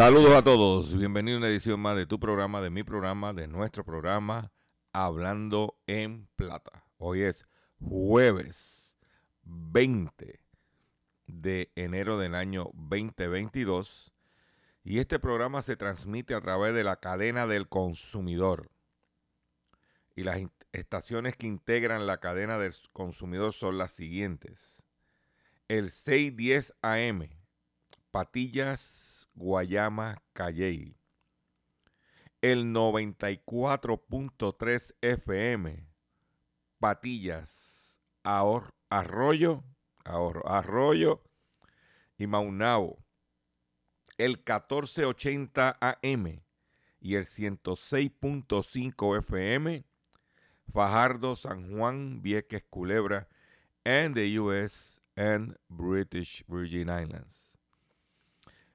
Saludos a todos, bienvenido a una edición más de tu programa, de mi programa, de nuestro programa, Hablando en Plata. Hoy es jueves 20 de enero del año 2022 y este programa se transmite a través de la cadena del consumidor. Y las estaciones que integran la cadena del consumidor son las siguientes. El 610 AM, Patillas, Guayama, Calley. El 94.3 FM, Patillas, Ahor- Arroyo, Ahorro- Arroyo y Maunabo. El 1480 AM y el 106.5 FM, Fajardo, San Juan, Vieques, Culebra, and the US and British Virgin Islands.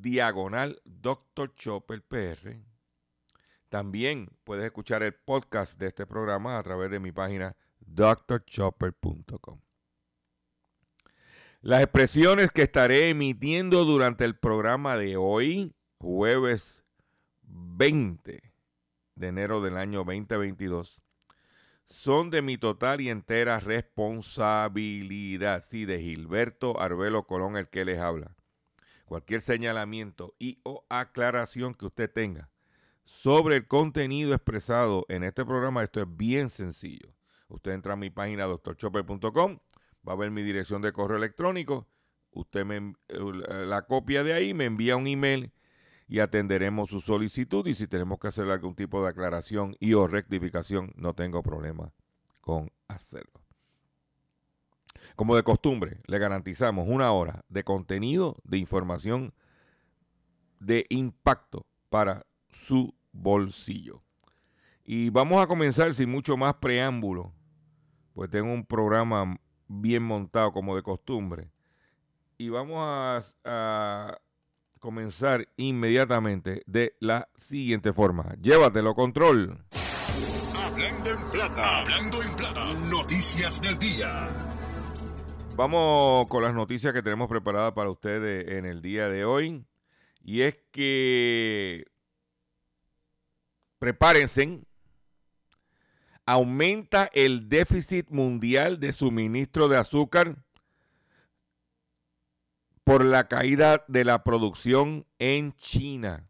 diagonal Dr. Chopper PR. También puedes escuchar el podcast de este programa a través de mi página drchopper.com. Las expresiones que estaré emitiendo durante el programa de hoy, jueves 20 de enero del año 2022, son de mi total y entera responsabilidad. Sí, de Gilberto Arbelo Colón, el que les habla cualquier señalamiento y o aclaración que usted tenga sobre el contenido expresado en este programa, esto es bien sencillo. Usted entra a mi página doctorchopper.com, va a ver mi dirección de correo electrónico, usted me eh, la copia de ahí, me envía un email y atenderemos su solicitud y si tenemos que hacer algún tipo de aclaración y o rectificación, no tengo problema con hacerlo. Como de costumbre, le garantizamos una hora de contenido, de información de impacto para su bolsillo. Y vamos a comenzar sin mucho más preámbulo, pues tengo un programa bien montado como de costumbre. Y vamos a, comenzar inmediatamente de la siguiente forma. Llévatelo, control. Hablando en plata, hablando en plata. Noticias del día. Vamos con las noticias que tenemos preparadas para ustedes en el día de hoy. Y es que prepárense. Aumenta el déficit mundial de suministro de azúcar por la caída de la producción en China.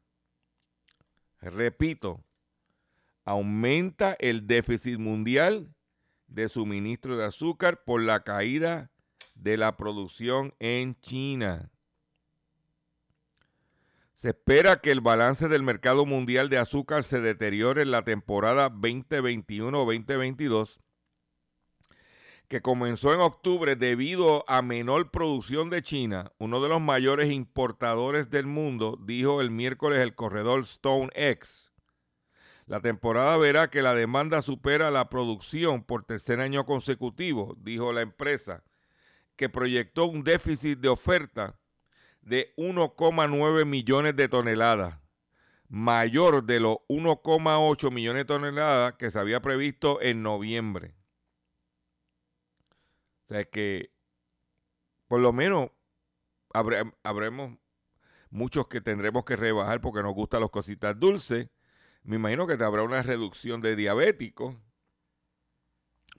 Repito, aumenta el déficit mundial de suministro de azúcar por la caída de la producción en China. Se espera que el balance del mercado mundial de azúcar se deteriore en la temporada 2021-2022 que comenzó en octubre debido a menor producción de China, uno de los mayores importadores del mundo, dijo el miércoles el corredor Stone X. La temporada verá que la demanda supera la producción por tercer año consecutivo, dijo la empresa, que proyectó un déficit de oferta de 1,9 millones de toneladas, mayor de los 1,8 millones de toneladas que se había previsto en noviembre. O sea que por lo menos habremos muchos que tendremos que rebajar porque nos gustan las cositas dulces. Me imagino que te habrá una reducción de diabéticos.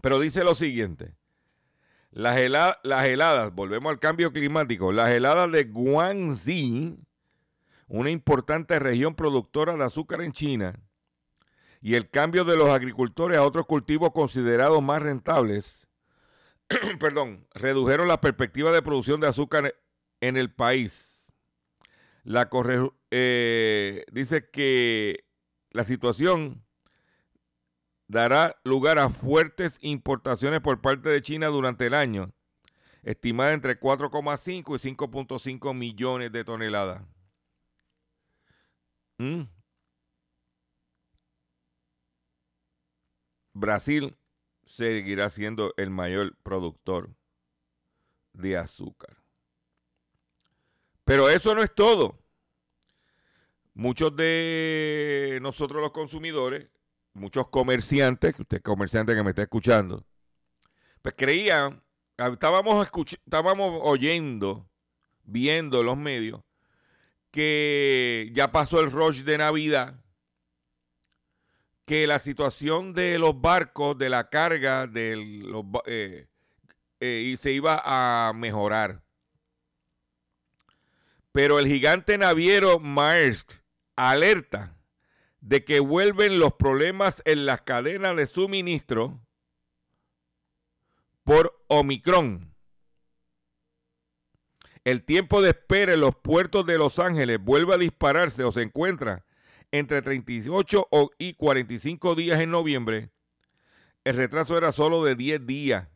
Pero dice lo siguiente. Las, heladas, volvemos al cambio climático, las heladas de Guangxi, una importante región productora de azúcar en China, y el cambio de los agricultores a otros cultivos considerados más rentables, perdón, redujeron la perspectiva de producción de azúcar en el país. La eh, dice que la situación dará lugar a fuertes importaciones por parte de China durante el año, estimada entre 4,5 y 5,5 millones de toneladas. ¿Mm? Brasil seguirá siendo el mayor productor de azúcar. Pero eso no es todo. Muchos de nosotros los consumidores, muchos comerciantes, usted es comerciante que me está escuchando, pues creían, estábamos, estábamos oyendo, viendo los medios, que ya pasó el rush de Navidad que la situación de los barcos, de la carga, de los, eh, eh, y se iba a mejorar. Pero el gigante naviero Maersk alerta de que vuelven los problemas en las cadenas de suministro por Omicron. El tiempo de espera en los puertos de Los Ángeles vuelve a dispararse o se encuentra entre 38 y 45 días en noviembre, el retraso era solo de 10 días.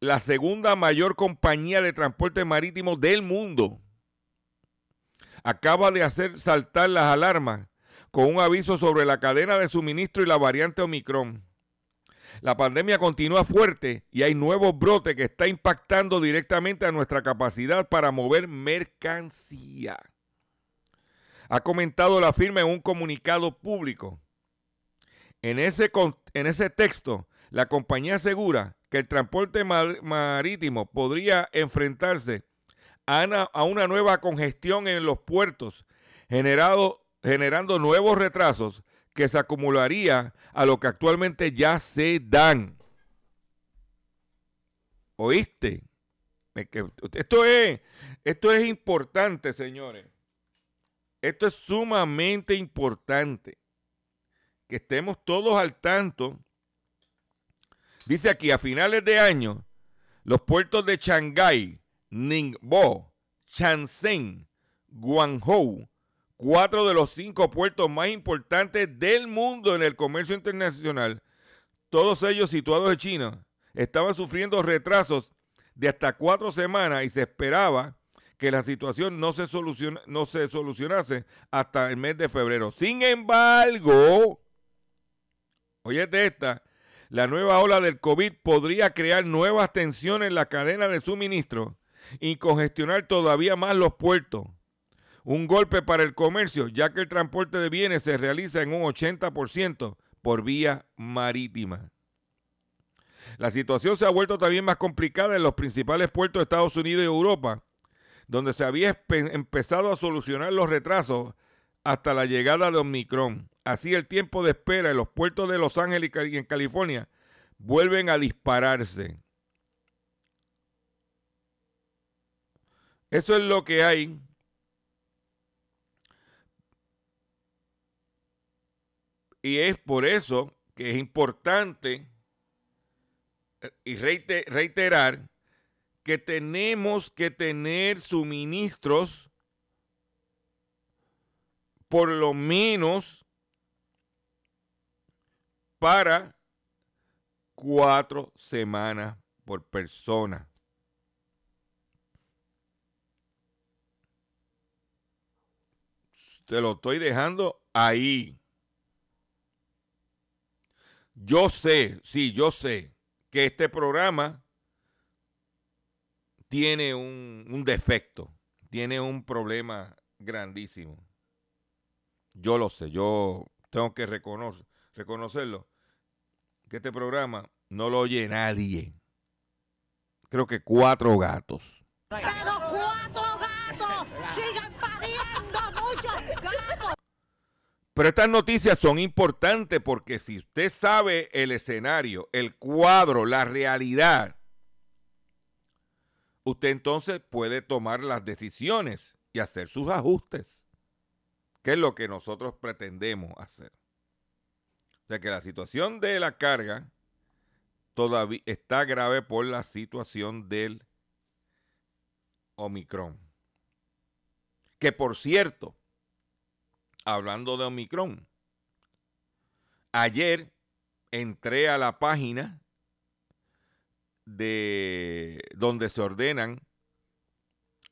La segunda mayor compañía de transporte marítimo del mundo acaba de hacer saltar las alarmas con un aviso sobre la cadena de suministro y la variante Omicron. La pandemia continúa fuerte y hay nuevos brotes que está impactando directamente a nuestra capacidad para mover mercancía ha comentado la firma en un comunicado público. En ese, en ese texto, la compañía asegura que el transporte marítimo podría enfrentarse a una, nueva congestión en los puertos, generado, generando nuevos retrasos que se acumularía a lo que actualmente ya se dan. ¿Oíste? Esto es, esto es importante, señores. Esto es sumamente importante. Que estemos todos al tanto. Dice aquí, a finales de año, los puertos de Shanghái, Ningbo, Shenzhen, Guangzhou, cuatro de los cinco puertos más importantes del mundo en el comercio internacional, todos ellos situados en China, estaban sufriendo retrasos de hasta cuatro semanas y se esperaba que la situación no se, solucionase hasta el mes de febrero. Sin embargo, oye de esta, la nueva ola del COVID podría crear nuevas tensiones en la cadena de suministro y congestionar todavía más los puertos. Un golpe para el comercio, ya que el transporte de bienes se realiza en un 80% por vía marítima. La situación se ha vuelto también más complicada en los principales puertos de Estados Unidos y Europa, donde se había empezado a solucionar los retrasos hasta la llegada de Omicron. Así el tiempo de espera en los puertos de Los Ángeles y en California vuelven a dispararse. Eso es lo que hay. Y es por eso que es importante eh, y reiterar que tenemos que tener suministros por lo menos para cuatro semanas por persona. Te lo estoy dejando ahí. Yo sé, sí, yo sé que este programa tiene un, defecto, tiene un problema grandísimo. Yo lo sé, yo tengo que reconocer, reconocerlo, que este programa no lo oye nadie. Creo que cuatro gatos. Pero cuatro gatos siguen pariendo muchos gatos. Pero estas noticias son importantes porque si usted sabe el escenario, el cuadro, la realidad, usted entonces puede tomar las decisiones y hacer sus ajustes, que es lo que nosotros pretendemos hacer. O sea que la situación de la carga todavía está grave por la situación del Omicron. Que por cierto, hablando de Omicron, ayer entré a la página de donde se ordenan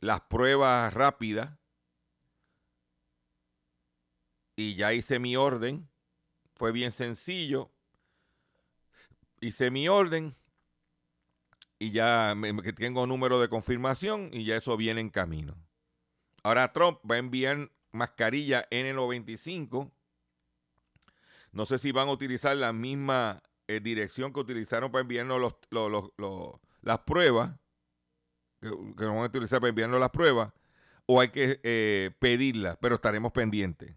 las pruebas rápidas y ya hice mi orden. Fue bien sencillo. Hice mi orden y ya tengo número de confirmación y ya eso viene en camino. Ahora Trump va a enviar mascarilla N95. No sé si van a utilizar la misma eh, dirección que utilizaron para enviarnos las pruebas, que, que van a utilizar para enviarnos las pruebas, o hay que eh, pedirlas, pero estaremos pendientes.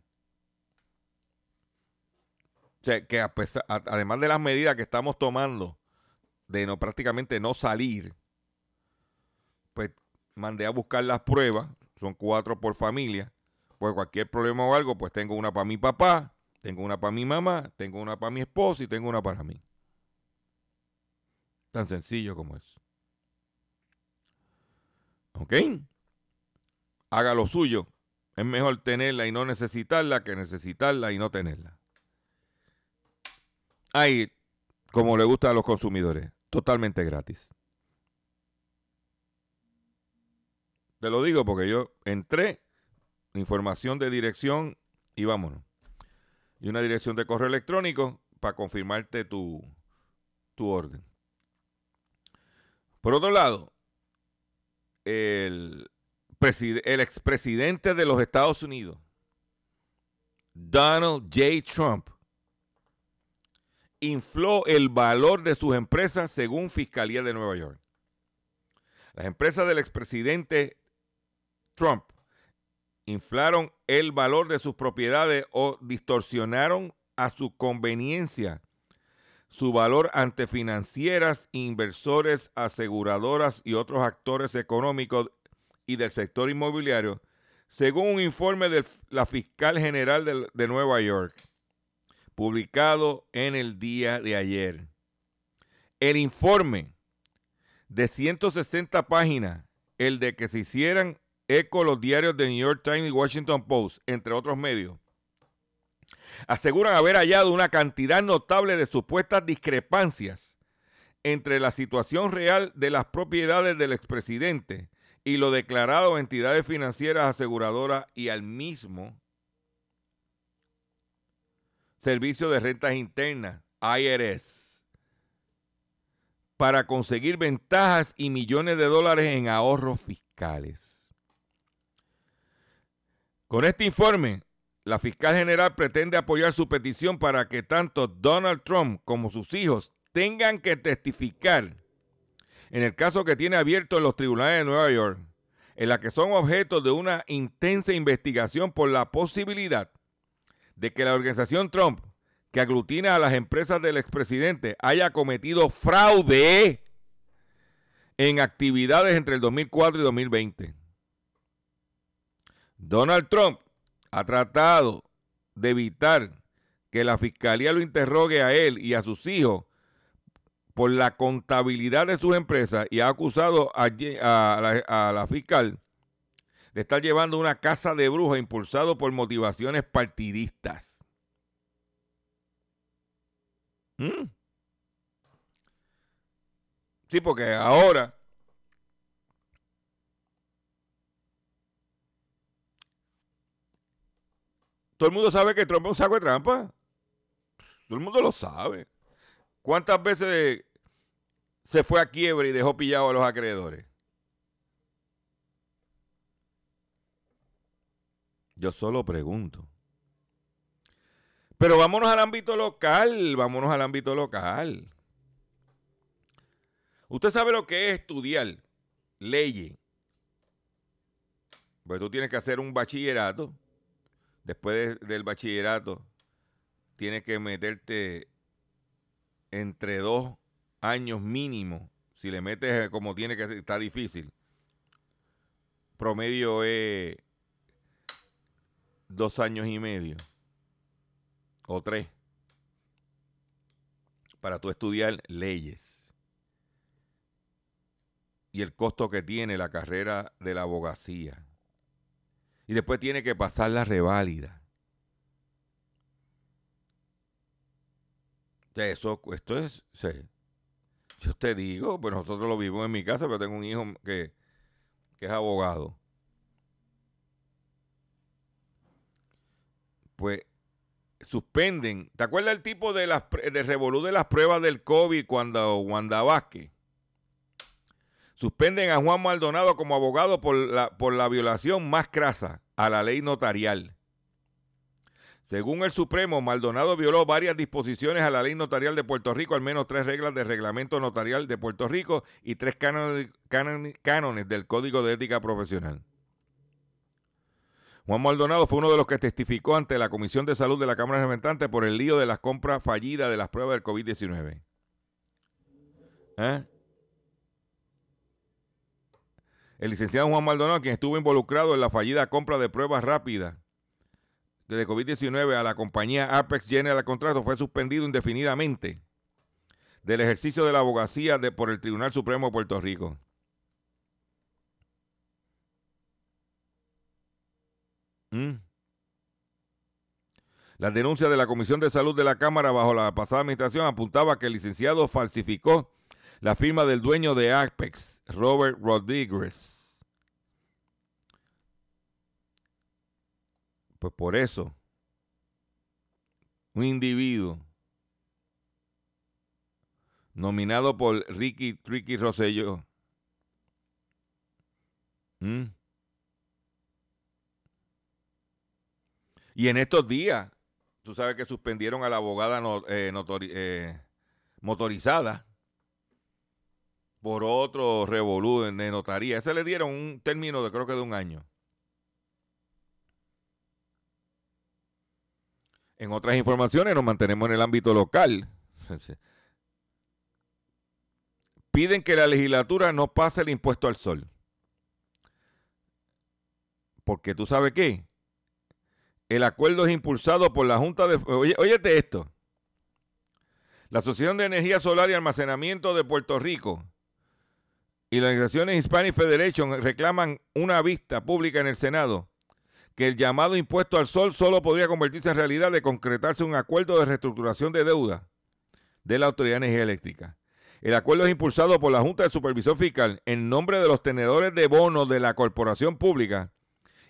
O sea, que además de las medidas que estamos tomando de no prácticamente no salir, pues mandé a buscar las pruebas, son cuatro por familia, pues cualquier problema o algo, pues tengo una para mi papá, tengo una para mi mamá, tengo una para mi esposo y tengo una para mí. Tan sencillo como es. ¿Ok? Haga lo suyo. Es mejor tenerla y no necesitarla que necesitarla y no tenerla. Ahí, como le gusta a los consumidores, totalmente gratis. Te lo digo porque yo entré información de dirección y vámonos. Y una dirección de correo electrónico para confirmarte tu, tu orden. Por otro lado, el, el expresidente de los Estados Unidos, Donald J. Trump, infló el valor de sus empresas según Fiscalía de Nueva York. Las empresas del expresidente Trump inflaron el valor de sus propiedades o distorsionaron a su conveniencia su valor ante financieras, inversores, aseguradoras y otros actores económicos y del sector inmobiliario, según un informe de la fiscal general de, de Nueva York, publicado en el día de ayer. El informe de 160 páginas, el de que se hicieran eco los diarios de New York Times y Washington Post, entre otros medios, aseguran haber hallado una cantidad notable de supuestas discrepancias entre la situación real de las propiedades del expresidente y lo declarado a entidades financieras aseguradoras y al mismo Servicio de Rentas Internas, IRS, para conseguir ventajas y millones de dólares en ahorros fiscales. Con este informe, la fiscal general pretende apoyar su petición para que tanto Donald Trump como sus hijos tengan que testificar en el caso que tiene abierto en los tribunales de Nueva York, en la que son objeto de una intensa investigación por la posibilidad de que la organización Trump, que aglutina a las empresas del expresidente, haya cometido fraude en actividades entre el 2004 y 2020. Donald Trump ha tratado de evitar que la fiscalía lo interrogue a él y a sus hijos por la contabilidad de sus empresas y ha acusado a, la, fiscal de estar llevando una casa de brujas impulsado por motivaciones partidistas. ¿Mm? Sí, porque ahora todo el mundo sabe que Trump es un saco de trampa. Todo el mundo lo sabe. ¿Cuántas veces se fue a quiebra y dejó pillado a los acreedores? Yo solo pregunto. Pero vámonos al ámbito local, vámonos al ámbito local. Usted sabe lo que es estudiar leyes. Pues tú tienes que hacer un bachillerato. Después del bachillerato, tienes que meterte entre dos años mínimo. Si le metes como tiene que ser, está difícil. Promedio es dos años y medio o tres para tú estudiar leyes y el costo que tiene la carrera de la abogacía. Y después tiene que pasar la reválida. Eso, esto es, yo te digo, pues nosotros lo vivimos en mi casa, pero tengo un hijo que, que es abogado. pues suspenden. ¿Te acuerdas el tipo de las de revolú de las pruebas del COVID cuando Wanda Vázquez? Suspenden a Juan Maldonado como abogado por la, por la violación más crasa a la ley notarial. Según el Supremo, Maldonado violó varias disposiciones a la ley notarial de Puerto Rico, al menos tres reglas del reglamento notarial de Puerto Rico y tres cánones del Código de Ética Profesional. Juan Maldonado fue uno de los que testificó ante la Comisión de Salud de la Cámara de Representantes por el lío de las compras fallidas de las pruebas del COVID-19. ¿Eh? El licenciado Juan Maldonado, quien estuvo involucrado en la fallida compra de pruebas rápidas de COVID-19 a la compañía Apex General Contrato, fue suspendido indefinidamente del ejercicio de la abogacía por el Tribunal Supremo de Puerto Rico. Mm. La denuncia de la Comisión de Salud de la Cámara bajo la pasada administración apuntaba que el licenciado falsificó la firma del dueño de Apex, Robert Rodríguez. Pues por eso, un individuo nominado por Ricky Ricky Rosselló, Y en estos días, tú sabes que suspendieron a la abogada eh, eh, motorizada por otro revolú de notaría. Ese le dieron un término de creo que de un año. En otras informaciones nos mantenemos en el ámbito local. Piden que la legislatura no pase el impuesto al sol. Porque tú sabes qué? El acuerdo es impulsado por la Junta de... Oye, esto. La Asociación de Energía Solar y Almacenamiento de Puerto Rico y las organizaciones Hispanic Federation reclaman una vista pública en el Senado que el llamado impuesto al sol solo podría convertirse en realidad de concretarse un acuerdo de reestructuración de deuda de la Autoridad de Energía Eléctrica. El acuerdo es impulsado por la Junta de Supervisor Fiscal en nombre de los tenedores de bonos de la corporación pública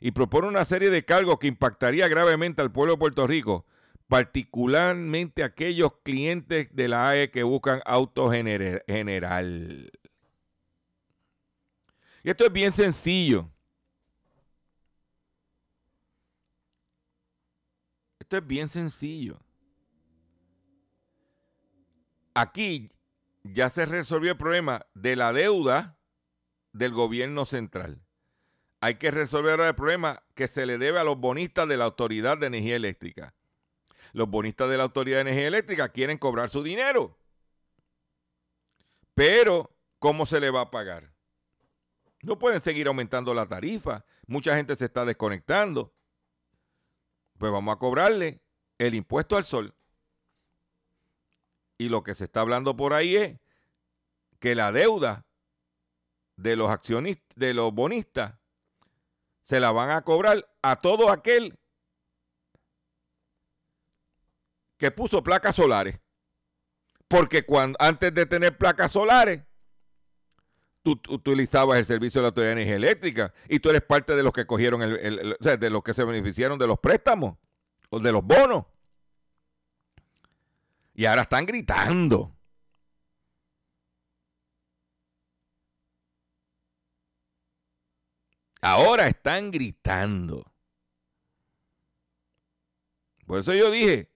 y propone una serie de cargos que impactaría gravemente al pueblo de Puerto Rico, particularmente aquellos clientes de la AE que buscan auto general. Y esto es bien sencillo. Esto es bien sencillo. Aquí ya se resolvió el problema de la deuda del gobierno central hay que resolver el problema que se le debe a los bonistas de la Autoridad de Energía Eléctrica. Los bonistas de la Autoridad de Energía Eléctrica quieren cobrar su dinero. Pero, ¿cómo se le va a pagar? No pueden seguir aumentando la tarifa. Mucha gente se está desconectando. Pues vamos a cobrarle el impuesto al sol. Y lo que se está hablando por ahí es que la deuda de los accionistas, de los bonistas, se la van a cobrar a todo aquel que puso placas solares. Porque cuando, antes de tener placas solares, tú, utilizabas el servicio de la Autoridad de Energía Eléctrica y tú eres parte de los que cogieron, el, o sea, de los que se beneficiaron de los préstamos o de los bonos. Y ahora están gritando. Ahora están gritando. Por eso yo dije,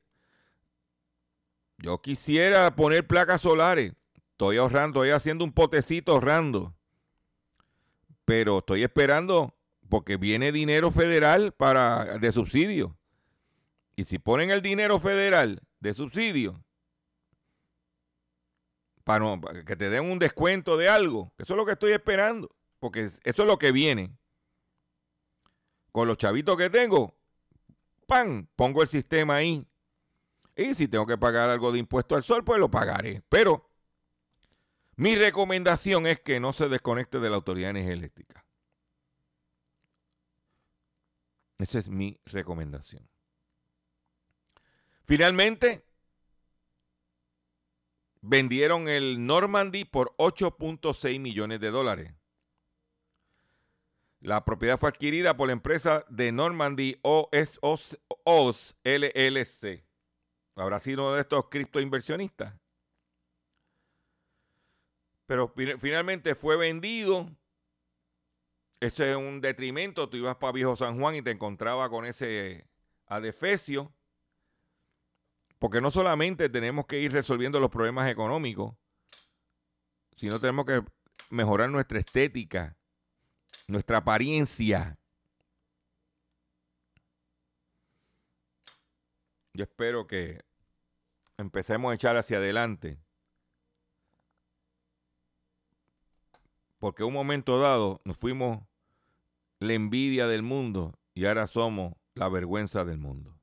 yo quisiera poner placas solares. Estoy ahorrando, estoy haciendo un potecito ahorrando. Pero estoy esperando porque viene dinero federal para de subsidio. Y si ponen el dinero federal de subsidio, para, que te den un descuento de algo, eso es lo que estoy esperando, porque eso es lo que viene. Con los chavitos que tengo, ¡pam! Pongo el sistema ahí. Y si tengo que pagar algo de impuesto al sol, pues lo pagaré. Pero mi recomendación es que no se desconecte de la Autoridad Eléctrica. Esa es mi recomendación. Finalmente, vendieron el Normandy por 8.6 millones de dólares. La propiedad fue adquirida por la empresa de Normandy OS LLC. Habrá sido uno de estos criptoinversionistas. Pero finalmente fue vendido. Ese es un detrimento. Tú ibas para Viejo San Juan y te encontrabas con ese adefesio. Porque no solamente tenemos que ir resolviendo los problemas económicos, sino tenemos que mejorar nuestra estética, nuestra apariencia. Yo espero que empecemos a echar hacia adelante. Porque en un momento dado nos fuimos la envidia del mundo y ahora somos la vergüenza del mundo.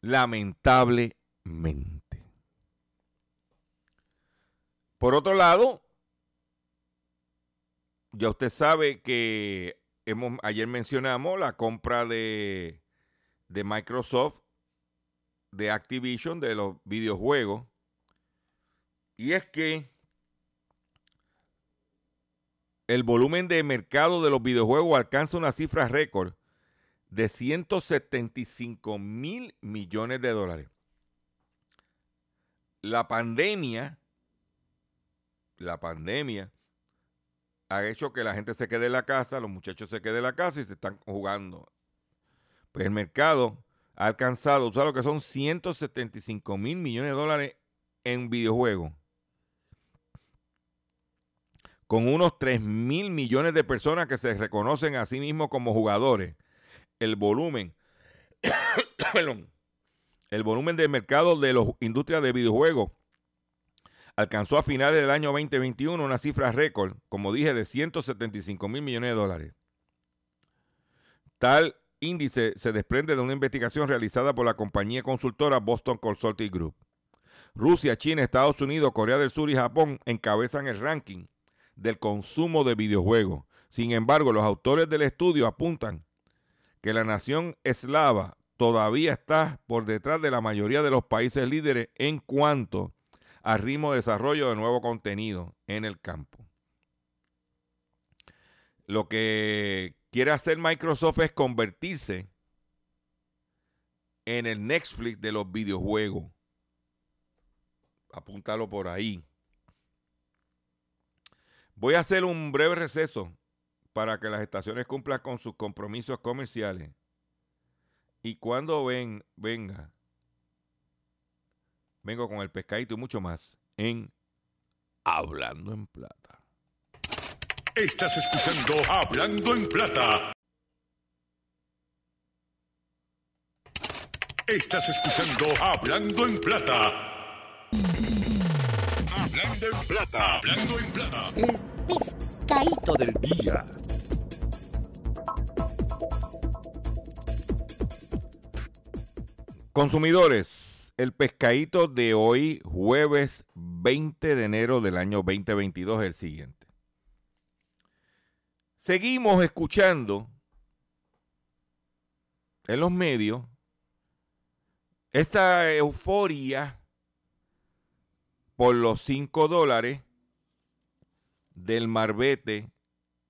lamentablemente. Por otro lado, ya usted sabe que hemos, ayer mencionamos la compra de, de Microsoft, de Activision, de los videojuegos. Y es que el volumen de mercado de los videojuegos alcanza una cifra récord de 175 mil millones de dólares. La pandemia, la pandemia ha hecho que la gente se quede en la casa, los muchachos se queden en la casa y se están jugando. Pues el mercado ha alcanzado, ¿sabes lo que son? 175 mil millones de dólares en videojuegos. Con unos 3 mil millones de personas que se reconocen a sí mismos como jugadores el volumen, el volumen de mercado de las industrias de videojuegos alcanzó a finales del año 2021 una cifra récord, como dije, de 175 mil millones de dólares. Tal índice se desprende de una investigación realizada por la compañía consultora Boston Consulting Group. Rusia, China, Estados Unidos, Corea del Sur y Japón encabezan el ranking del consumo de videojuegos. Sin embargo, los autores del estudio apuntan que la nación eslava todavía está por detrás de la mayoría de los países líderes en cuanto a ritmo de desarrollo de nuevo contenido en el campo. Lo que quiere hacer Microsoft es convertirse en el Netflix de los videojuegos. Apúntalo por ahí. Voy a hacer un breve receso para que las estaciones cumplan con sus compromisos comerciales. Y cuando ven, venga, vengo con el pescadito y mucho más en Hablando en Plata. Estás escuchando Hablando en Plata. Estás escuchando Hablando en Plata. Hablando en plata. Hablando en plata. El pescadito del día. Consumidores, el pescadito de hoy, jueves 20 de enero del año 2022, es el siguiente. Seguimos escuchando en los medios esa euforia por los 5 dólares del marbete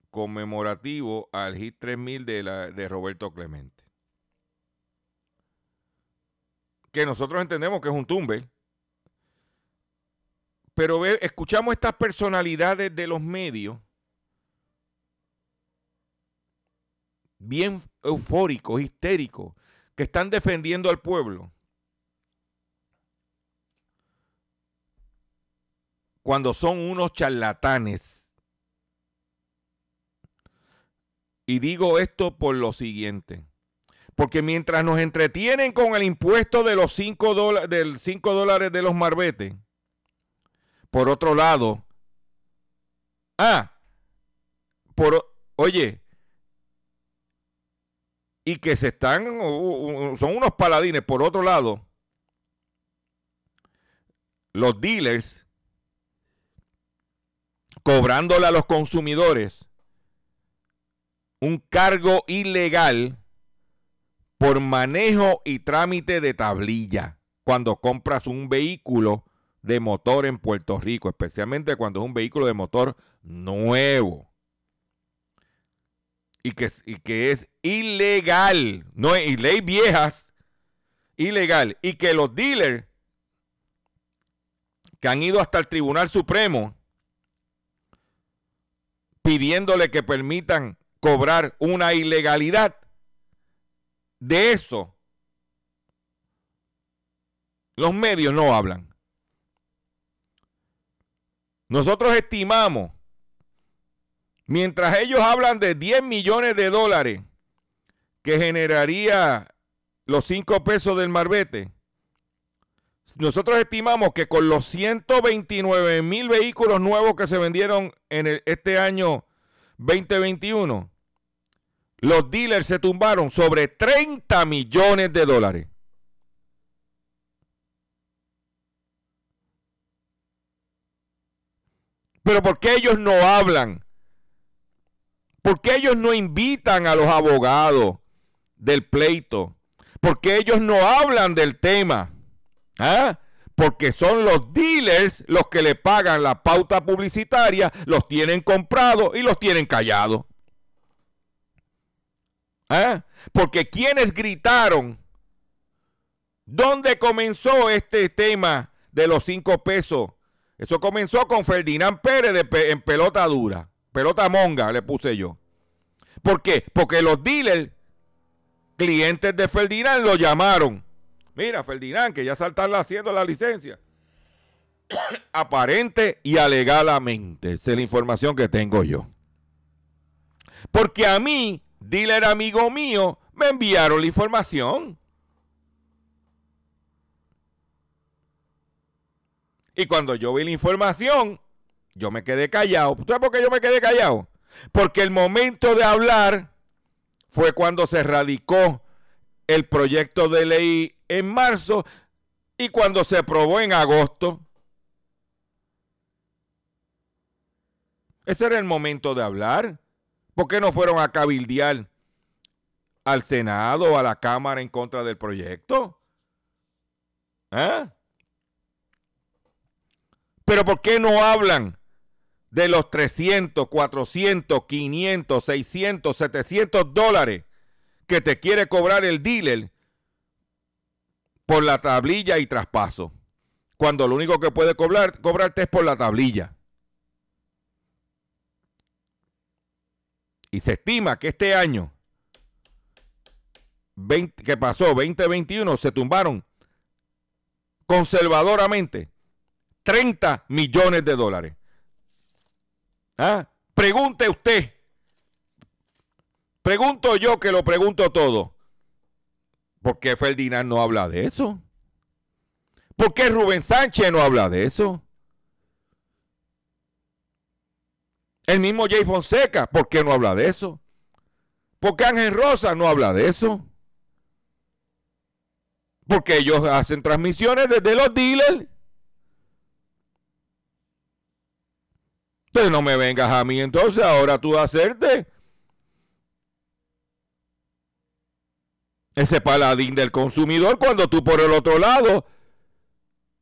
conmemorativo al HIT 3000 de, la, de Roberto Clemente. Que nosotros entendemos que es un tumbe. Pero escuchamos estas personalidades de los medios bien eufóricos, histéricos, que están defendiendo al pueblo. Cuando son unos charlatanes. Y digo esto por lo siguiente. Porque mientras nos entretienen con el impuesto de los 5 dólares, del 5 dólares de los marbetes, por otro lado, ah, por, oye, y que se están, son unos paladines. Por otro lado, los dealers cobrándole a los consumidores un cargo ilegal por manejo y trámite de tablilla cuando compras un vehículo de motor en Puerto Rico, especialmente cuando es un vehículo de motor nuevo y que, y que es ilegal, no y ley viejas, ilegal, y que los dealers que han ido hasta el Tribunal Supremo pidiéndole que permitan cobrar una ilegalidad, de eso los medios no hablan. Nosotros estimamos Mientras ellos hablan de 10 millones de dólares que generaría los 5 pesos del marbete, nosotros estimamos que con los 129 mil vehículos nuevos que se vendieron en este año 2021, los dealers se tumbaron sobre 30 millones de dólares. Pero ¿por qué ellos no hablan ¿Por qué ellos no invitan a los abogados del pleito? ¿Por qué ellos no hablan del tema? ¿Ah? Porque son los dealers los que le pagan la pauta publicitaria, los tienen comprados y los tienen callados. ¿Ah? Porque quienes gritaron, ¿dónde comenzó este tema de los cinco pesos? Eso comenzó con Ferdinand Pérez de en pelota dura. Pelota monga le puse yo. ¿Por qué? Porque los dealers, clientes de Ferdinand, lo llamaron. Mira, Ferdinand, que ya saltan haciendo la licencia. Aparente y alegadamente. Esa es la información que tengo yo. Porque a mí, dealer amigo mío, me enviaron la información. Y cuando yo vi la información, yo me quedé callado. ¿Sabes por qué yo me quedé callado? Porque el momento de hablar fue cuando se radicó el proyecto de ley en marzo y cuando se aprobó en agosto. Ese era el momento de hablar. ¿Por qué no fueron a cabildear al Senado o a la Cámara en contra del proyecto? ¿Ah? Pero ¿por qué no hablan de los 300, 400, 500, 600, 700 dólares que te quiere cobrar el dealer por la tablilla y traspaso. Cuando lo único que puede cobrar, cobrarte es por la tablilla. Y se estima que este año, que pasó, 2021, se tumbaron conservadoramente 30 millones de dólares. ¿Ah? Pregunte usted. Pregunto yo que lo pregunto todo. ¿Por qué Ferdinand no habla de eso? ¿Por qué Rubén Sánchez no habla de eso? El mismo Jay Fonseca, ¿por qué no habla de eso? ¿Por qué Ángel Rosa no habla de eso? Porque ellos hacen transmisiones desde los dealers. Entonces no me vengas a mí entonces ahora tú a hacerte ese paladín del consumidor cuando tú por el otro lado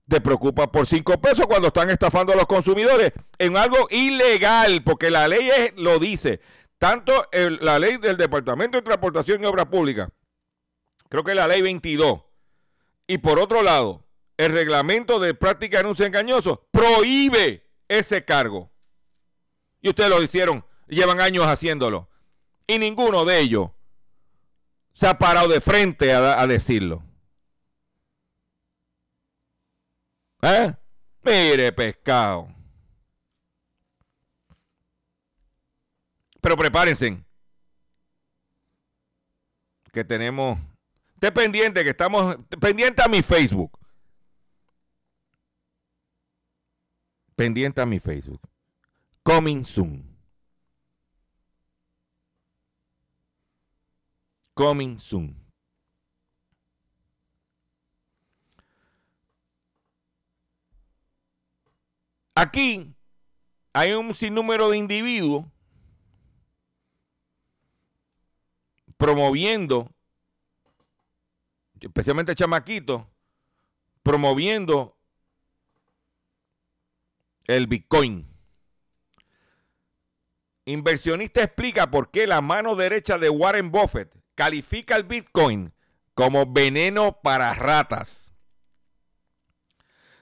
te preocupas por cinco pesos cuando están estafando a los consumidores en algo ilegal, porque la ley lo dice. Tanto la ley del Departamento de Transportación y Obras Públicas, creo que la ley 22, y por otro lado, el reglamento de práctica de anuncio engañoso prohíbe ese cargo. Y ustedes lo hicieron, llevan años haciéndolo. Y ninguno de ellos se ha parado de frente a, decirlo. ¿Eh? Mire, pescado. Pero prepárense. Que tenemos. Esté pendiente, que estamos. Pendiente a mi Facebook. Pendiente a mi Facebook. Coming soon. Coming soon. Aquí hay un sinnúmero de individuos promoviendo, especialmente chamaquitos, promoviendo el Bitcoin. Inversionista explica por qué la mano derecha de Warren Buffett califica el Bitcoin como veneno para ratas.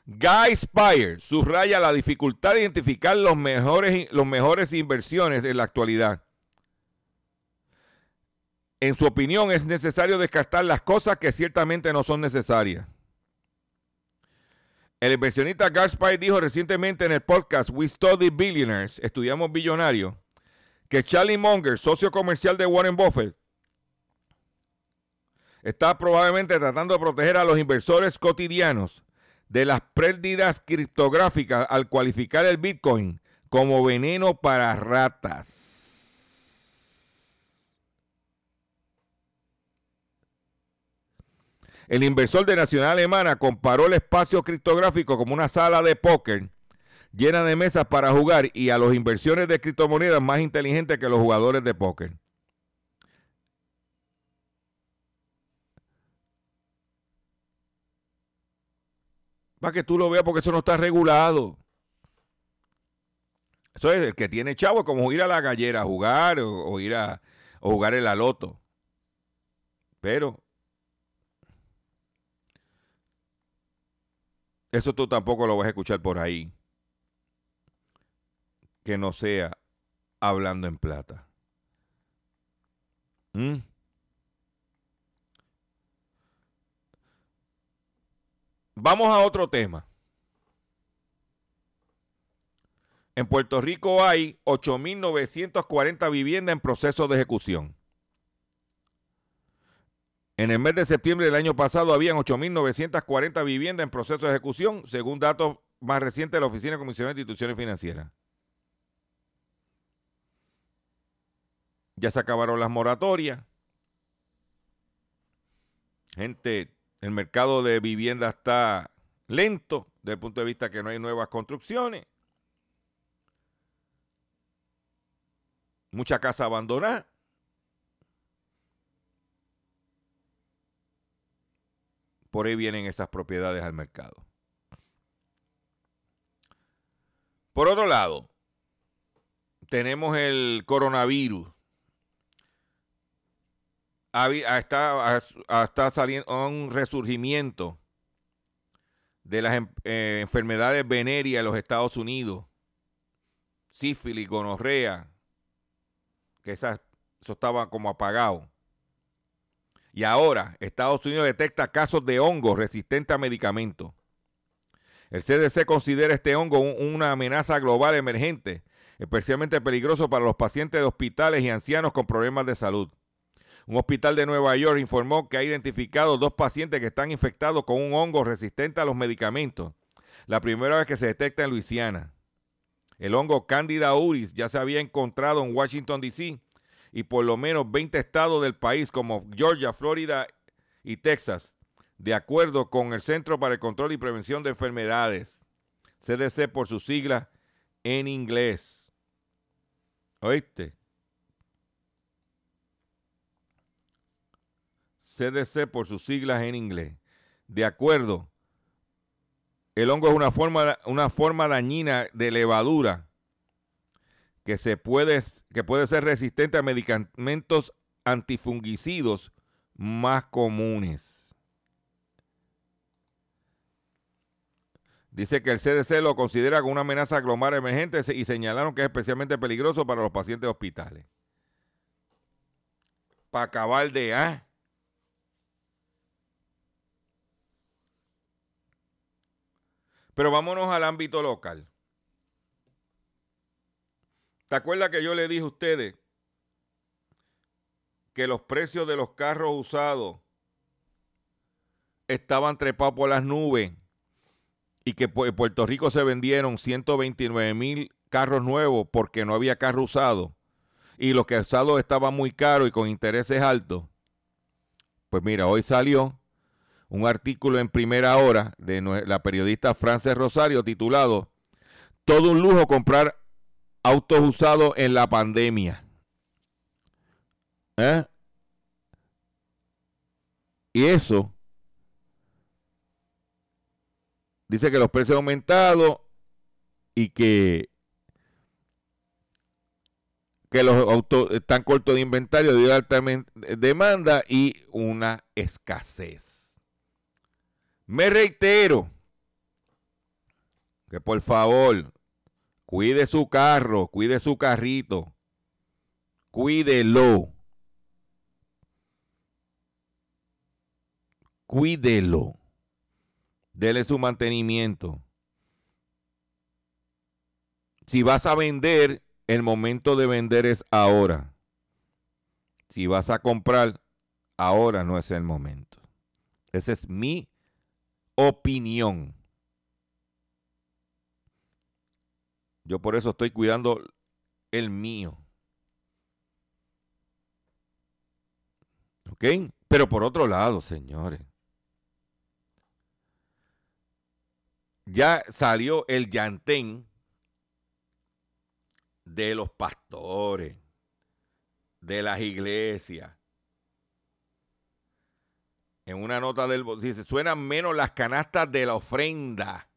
Guy Spire subraya la dificultad de identificar los mejores, los mejores inversiones en la actualidad. En su opinión, es necesario descartar las cosas que ciertamente no son necesarias. El inversionista Guy Spire dijo recientemente en el podcast We Study Billionaires, estudiamos billonarios, que Charlie Munger, socio comercial de Warren Buffett, está probablemente tratando de proteger a los inversores cotidianos de las pérdidas criptográficas al cualificar el Bitcoin como veneno para ratas. El inversor de Nacional Alemana comparó el espacio criptográfico como una sala de póker llena de mesas para jugar y a los inversiones de criptomonedas más inteligentes que los jugadores de póker. Para que tú lo veas porque eso no está regulado. Eso es el que tiene chavo, como ir a la gallera a jugar o, ir a jugar el aloto. Pero eso tú tampoco lo vas a escuchar por ahí que no sea hablando en plata. ¿Mm? Vamos a otro tema. En Puerto Rico hay 8.940 viviendas en proceso de ejecución. En el mes de septiembre del año pasado habían 8.940 viviendas en proceso de ejecución, según datos más recientes de la Oficina de Comisiones de Instituciones Financieras. Ya se acabaron las moratorias. Gente, el mercado de vivienda está lento desde el punto de vista que no hay nuevas construcciones. Mucha casa abandonada. Por ahí vienen esas propiedades al mercado. Por otro lado, tenemos el coronavirus está, saliendo un resurgimiento de las em, eh, enfermedades venéreas en los Estados Unidos, sífilis, gonorrea, que eso estaba como apagado. Y ahora Estados Unidos detecta casos de hongo resistente a medicamentos. El CDC considera este hongo una amenaza global emergente, especialmente peligroso para los pacientes de hospitales y ancianos con problemas de salud. Un hospital de Nueva York informó que ha identificado dos pacientes que están infectados con un hongo resistente a los medicamentos. La primera vez que se detecta en Luisiana. El hongo Candida auris ya se había encontrado en Washington, D.C. y por lo menos 20 estados del país como Georgia, Florida y Texas, de acuerdo con el Centro para el Control y Prevención de Enfermedades, CDC por sus siglas en inglés. ¿Oíste? CDC por sus siglas en inglés. De acuerdo, el hongo es una forma, una forma dañina de levadura que, se puede, que puede ser resistente a medicamentos antifungicidos más comunes. Dice que el CDC lo considera como una amenaza global emergente y señalaron que es especialmente peligroso para los pacientes de hospitales. Para acabar de A. Pero vámonos al ámbito local. ¿Te acuerdas que yo le dije a ustedes que los precios de los carros usados estaban trepados por las nubes y que en Puerto Rico se vendieron 129 mil carros nuevos porque no había carro usado y los que usados estaban muy caros y con intereses altos? Pues mira, hoy salió un artículo en primera hora de la periodista Frances Rosario titulado Todo un lujo comprar autos usados en la pandemia. ¿Eh? Y eso dice que los precios han aumentado y que, que los autos están cortos de inventario debido a alta demanda y una escasez. Me reitero que por favor cuide su carro, cuide su carrito, cuídelo. Cuídelo. Dele su mantenimiento. Si vas a vender, el momento de vender es ahora. Si vas a comprar, ahora no es el momento. Ese es mi opinión. Yo por eso estoy cuidando el mío. ¿Ok? Pero por otro lado, señores, ya salió el llantén de los pastores, de las iglesias, en una nota del dice, suenan menos las canastas de la ofrenda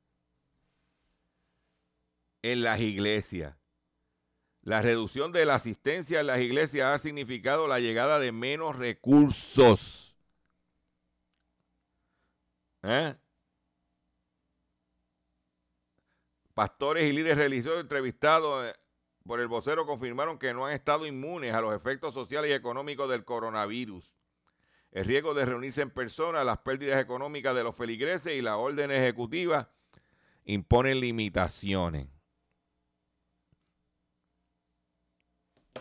en las iglesias. La reducción de la asistencia en las iglesias ha significado la llegada de menos recursos. ¿Eh? Pastores y líderes religiosos entrevistados eh, por el vocero confirmaron que no han estado inmunes a los efectos sociales y económicos del coronavirus el riesgo de reunirse en persona, las pérdidas económicas de los feligreses y la orden ejecutiva imponen limitaciones.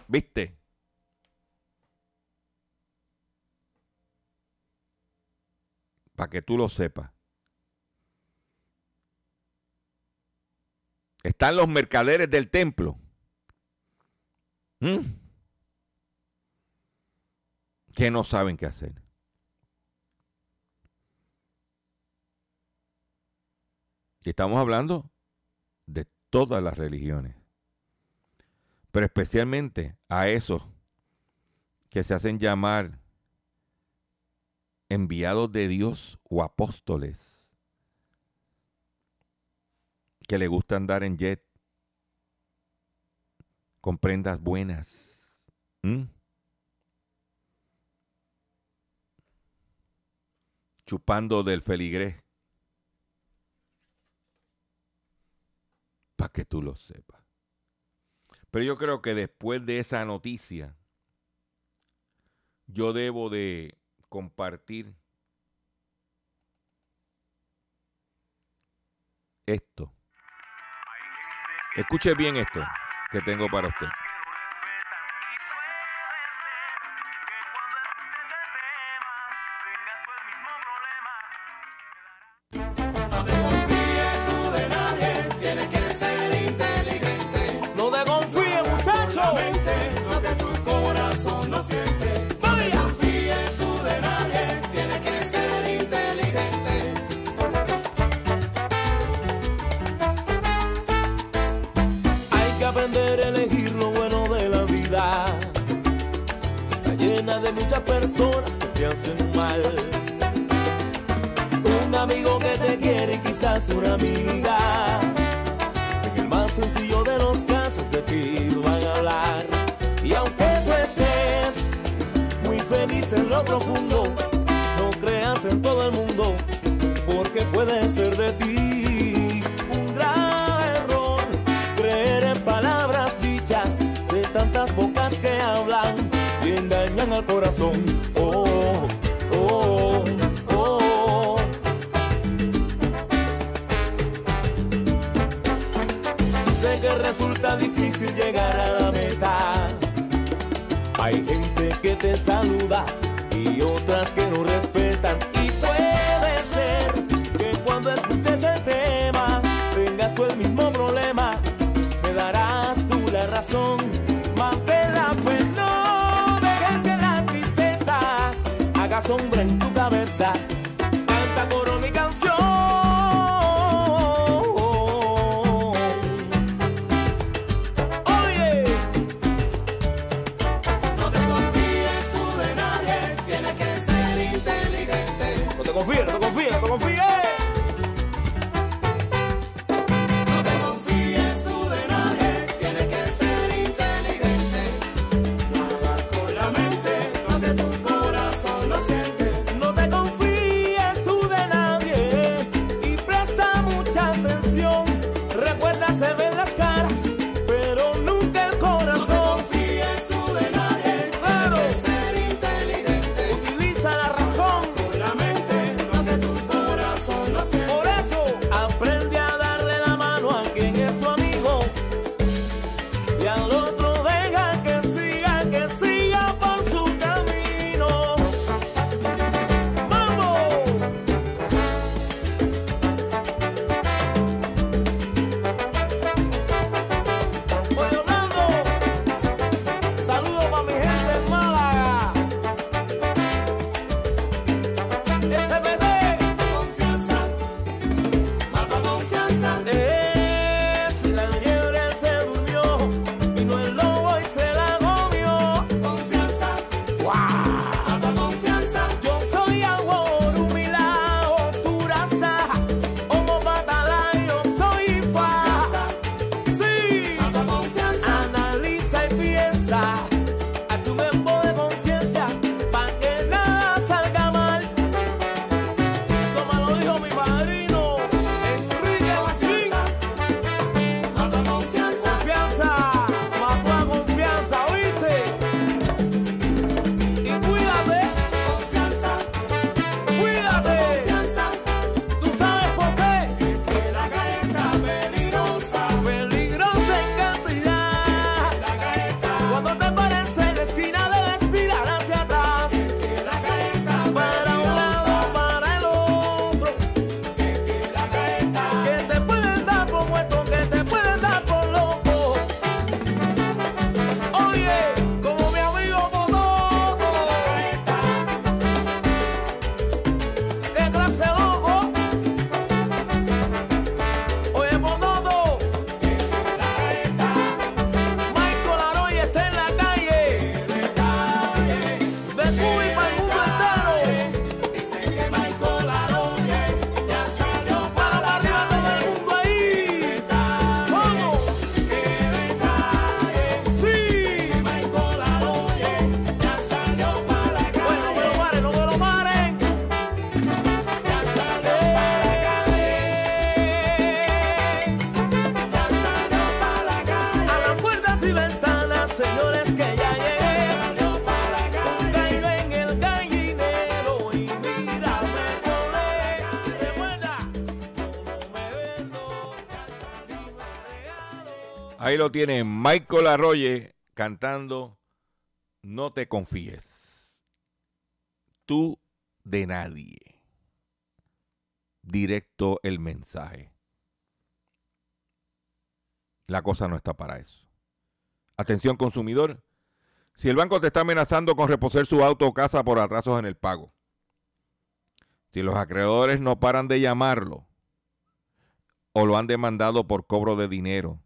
¿Viste? Para que tú lo sepas. Están los mercaderes del templo. ¿Mm? Que no saben qué hacer. estamos hablando de todas las religiones, pero especialmente a esos que se hacen llamar enviados de Dios o apóstoles, que le gusta andar en jet con prendas buenas chupando del feligrés. Para que tú lo sepas. Pero yo creo que después de esa noticia, yo debo de compartir esto. Escuche bien esto que tengo para usted. serás una amiga. En el más sencillo de los casos de ti no van a hablar. Y aunque tú estés muy feliz en lo profundo, no creas en todo el mundo, porque puede ser de ti un gran error creer en palabras dichas de tantas bocas que hablan y engañan al corazón difícil llegar a la meta. Hay gente que te saluda y otras que no respetan. Y puede ser que cuando escuchas Ahí lo tiene Michael Arroye cantando No te confíes. Tú de nadie. Directo el mensaje. La cosa no está para eso. Atención consumidor. Si el banco te está amenazando con reposer su auto o casa por atrasos en el pago. Si los acreedores no paran de llamarlo o lo han demandado por cobro de dinero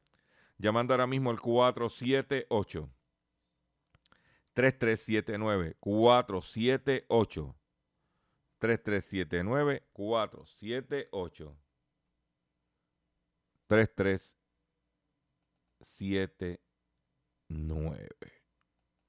llamando ahora mismo al 478 3379 478 3379 478 3379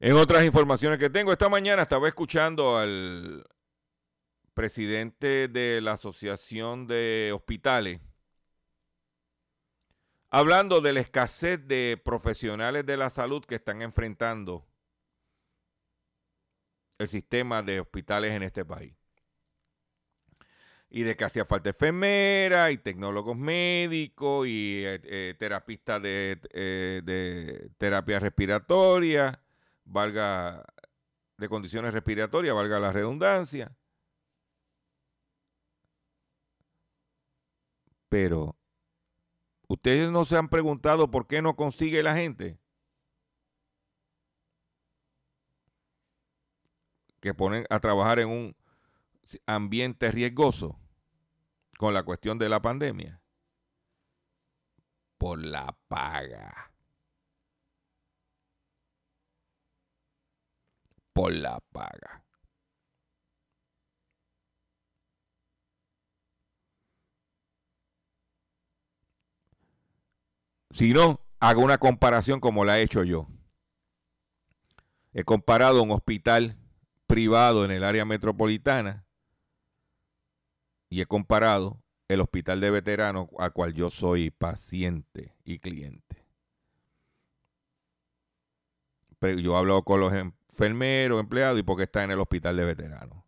En otras informaciones que tengo, esta mañana estaba escuchando al presidente de la Asociación de Hospitales hablando de la escasez de profesionales de la salud que están enfrentando el sistema de hospitales en este país. Y de que hacía falta enfermeras y tecnólogos médicos y eh, eh, terapistas de, eh, de terapia respiratoria valga de condiciones respiratorias, valga la redundancia. Pero, ¿ustedes no se han preguntado por qué no consigue la gente? Que ponen a trabajar en un ambiente riesgoso con la cuestión de la pandemia. Por la paga. Por la paga. Si no, hago una comparación como la he hecho yo. He comparado un hospital privado en el área metropolitana y he comparado el hospital de veteranos al cual yo soy paciente y cliente. Pero yo hablo con los em- enfermero, empleado y porque está en el hospital de veteranos.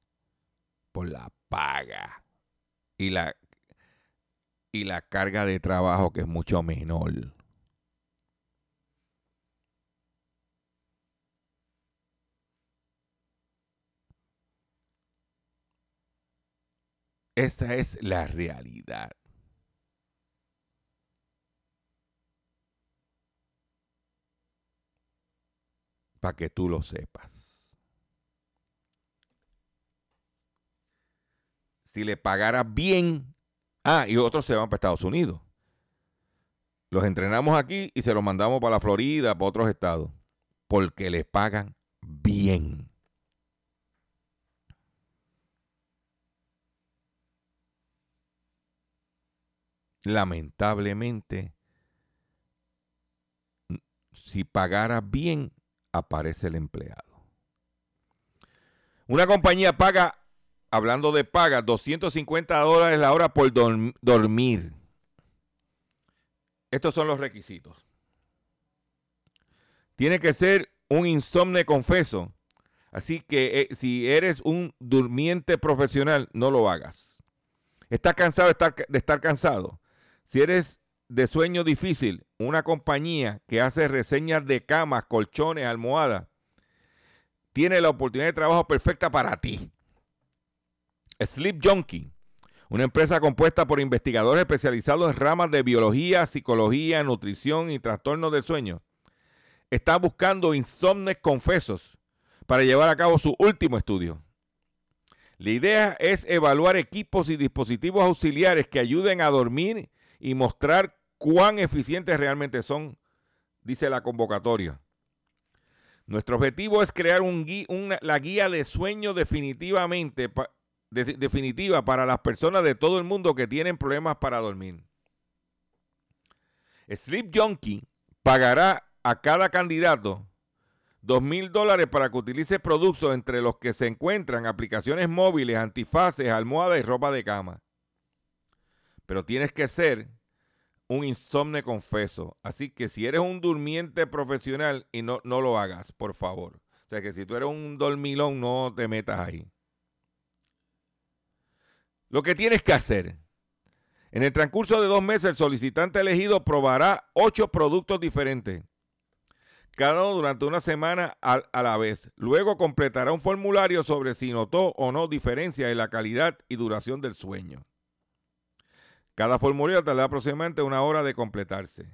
Por la paga y la, y la carga de trabajo que es mucho menor. Esa es la realidad. Para que tú lo sepas. Si le pagara bien, ah, y otros se van para Estados Unidos. Los entrenamos aquí y se los mandamos para la Florida, para otros estados, porque les pagan bien. Lamentablemente, si pagara bien, aparece el empleado. Una compañía paga, hablando de paga, 250 dólares la hora por dormir. Estos son los requisitos. Tiene que ser un insomne confeso. Así que eh, si eres un durmiente profesional, no lo hagas. ¿Estás cansado de estar, de estar cansado? Si eres de sueño difícil, una compañía que hace reseñas de camas, colchones, almohadas, tiene la oportunidad de trabajo perfecta para ti. Sleep Junkie, una empresa compuesta por investigadores especializados en ramas de biología, psicología, nutrición y trastornos del sueño, está buscando insomnes confesos para llevar a cabo su último estudio. La idea es evaluar equipos y dispositivos auxiliares que ayuden a dormir y mostrar cuán eficientes realmente son, dice la convocatoria. Nuestro objetivo es crear la guía de sueño definitivamente, definitiva para las personas de todo el mundo que tienen problemas para dormir. Sleep Junkie pagará a cada candidato dos mil dólares para que utilice productos entre los que se encuentran aplicaciones móviles, antifaces, almohadas y ropa de cama. Pero tienes que ser un insomne confeso. Así que si eres un durmiente profesional y no, no lo hagas, por favor. O sea que si tú eres un dormilón, no te metas ahí. Lo que tienes que hacer. En el transcurso de dos meses, el solicitante elegido probará ocho productos diferentes, cada uno durante una semana a, a la vez. Luego completará un formulario sobre si notó o no diferencia en la calidad y duración del sueño. Cada formulario tarda aproximadamente una hora de completarse.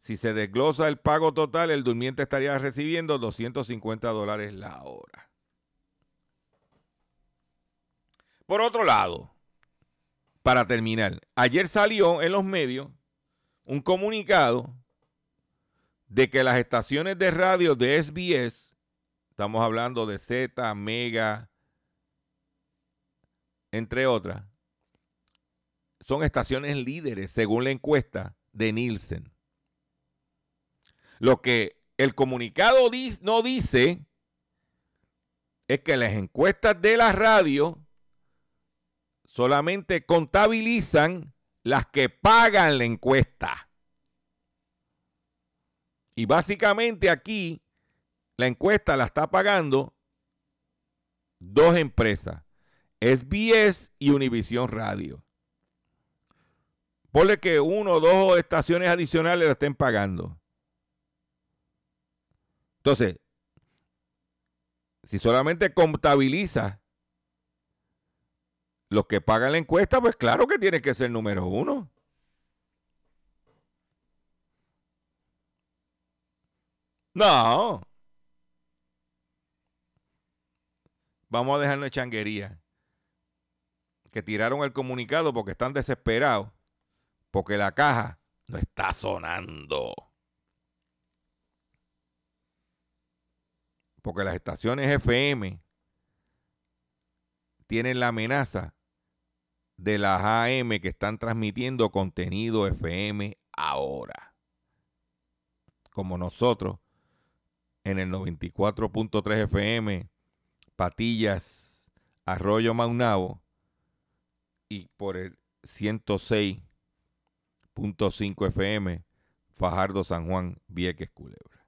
Si se desglosa el pago total, el durmiente estaría recibiendo 250 dólares la hora. Por otro lado, para terminar, ayer salió en los medios un comunicado de que las estaciones de radio de SBS, estamos hablando de Z, Mega, entre otras, son estaciones líderes según la encuesta de Nielsen. Lo que el comunicado no dice es que las encuestas de la radio solamente contabilizan las que pagan la encuesta. Y básicamente aquí la encuesta la está pagando dos empresas, SBS y Univisión Radio. Ponle que uno o dos estaciones adicionales la estén pagando. Entonces, si solamente contabiliza los que pagan la encuesta, pues claro que tiene que ser número uno. No. Vamos a dejarnos de changuería. Que tiraron el comunicado porque están desesperados. Porque la caja no está sonando. Porque las estaciones FM tienen la amenaza de las AM que están transmitiendo contenido FM ahora. Como nosotros en el 94.3 FM, Patillas, Arroyo Maunabo y por el 106.5 FM, Fajardo San Juan, Vieques Culebra.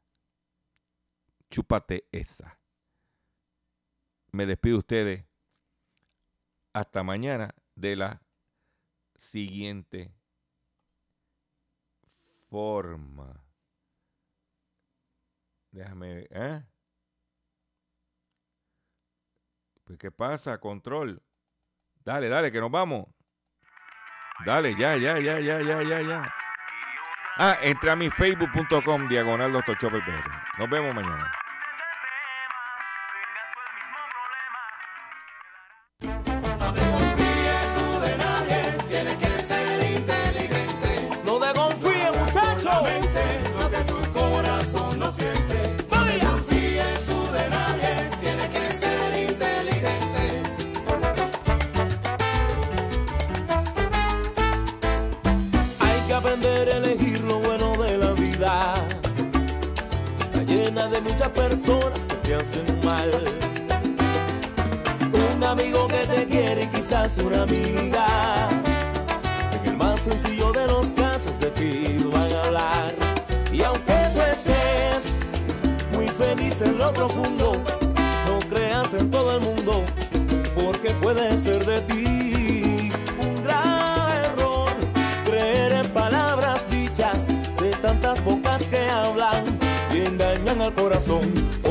Chúpate esa. Me despido de ustedes hasta mañana de la siguiente forma. Déjame, ¿eh? Pues, ¿qué pasa? Control. Dale, dale, que nos vamos. Dale, ya, ya, ya, ya, ya, ya, ya. Ah, entra a mi facebook.com diagonal Dr. Chopper. Nos vemos mañana. Personas que te hacen mal. Un amigo que te quiere y quizás una amiga. En el más sencillo de los casos de ti van a hablar. Y aunque tú estés muy feliz en lo profundo, no creas en todo el mundo, porque puede ser de ti engañan al corazón